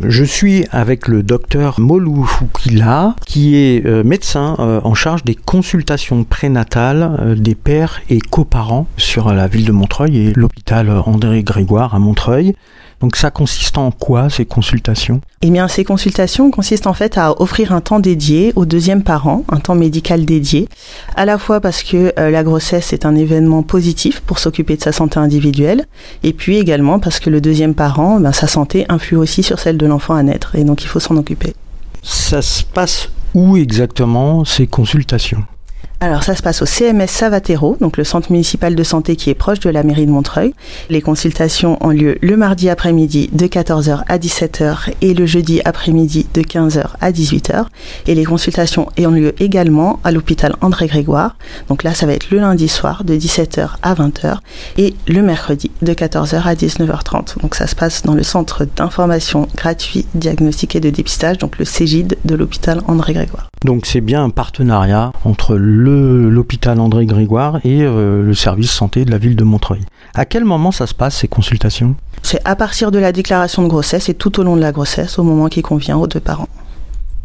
Je suis avec le docteur Molou Fukila, qui est euh, médecin euh, en charge des consultations prénatales euh, des pères et coparents sur la ville de Montreuil et l'hôpital André Grégoire à Montreuil. Donc ça consiste en quoi ces consultations? Eh bien ces consultations consistent en fait à offrir un temps dédié au deuxième parent, un temps médical dédié, à la fois parce que la grossesse est un événement positif pour s'occuper de sa santé individuelle, et puis également parce que le deuxième parent, ben, sa santé influe aussi sur celle de l'enfant à naître, et donc il faut s'en occuper. Ça se passe où exactement ces consultations? Alors ça se passe au CMS Savatero, donc le centre municipal de santé qui est proche de la mairie de Montreuil. Les consultations ont lieu le mardi après-midi de 14h à 17h et le jeudi après-midi de 15h à 18h. Et les consultations ont lieu également à l'hôpital André Grégoire. Donc là ça va être le lundi soir de 17h à 20h et le mercredi de 14h à 19h30. Donc ça se passe dans le centre d'information gratuit, diagnostic et de dépistage, donc le CGID de l'hôpital André Grégoire. Donc c'est bien un partenariat entre l'hôpital André Grégoire et euh, le service santé de la ville de Montreuil. À quel moment ça se passe ces consultations? C'est à partir de la déclaration de grossesse et tout au long de la grossesse, au moment qui convient aux deux parents.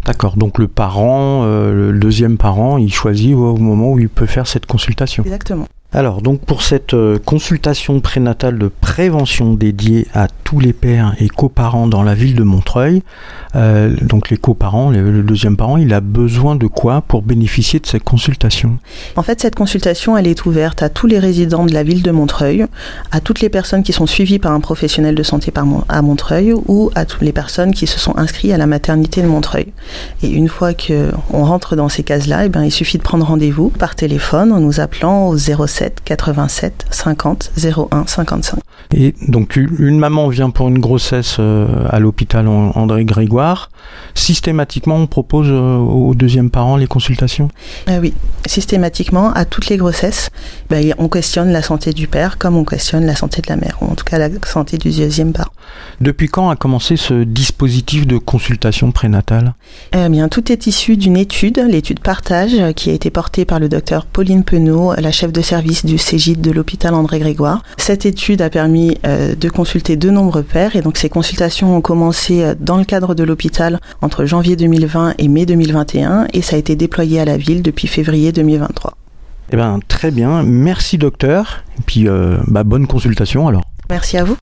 D'accord, donc le parent, euh, le deuxième parent, il choisit au moment où il peut faire cette consultation. Exactement. Alors donc pour cette euh, consultation prénatale de prévention dédiée à tous les pères et coparents dans la ville de Montreuil, euh, donc les coparents, le deuxième parent, il a besoin de quoi pour bénéficier de cette consultation? En fait cette consultation elle est ouverte à tous les résidents de la ville de Montreuil, à toutes les personnes qui sont suivies par un professionnel de santé à Montreuil ou à toutes les personnes qui se sont inscrites à la maternité de Montreuil. Et une fois qu'on rentre dans ces cases-là, eh bien, il suffit de prendre rendez-vous par téléphone en nous appelant au 07 87 50 01 55. Et donc une maman vient pour une grossesse euh, à l'hôpital André Grégoire. Systématiquement, on propose euh, au deuxième parent les consultations? Euh, Oui, systématiquement, à toutes les grossesses, ben, on questionne la santé du père comme on questionne la santé de la mère, ou en tout cas la santé du deuxième parent. Depuis quand a commencé ce dispositif de consultation prénatale eh bien, Tout est issu d'une étude, l'étude Partage, qui a été portée par le docteur Pauline Penaud, la chef de service du CGID de l'hôpital André Grégoire. Cette étude a permis euh, de consulter de nombreux pères et donc ces consultations ont commencé euh, dans le cadre de l'hôpital entre janvier 2020 et mai 2021 et ça a été déployé à la ville depuis février 2023. Eh ben, très bien, merci docteur, et puis euh, bah, bonne consultation alors. Merci à vous.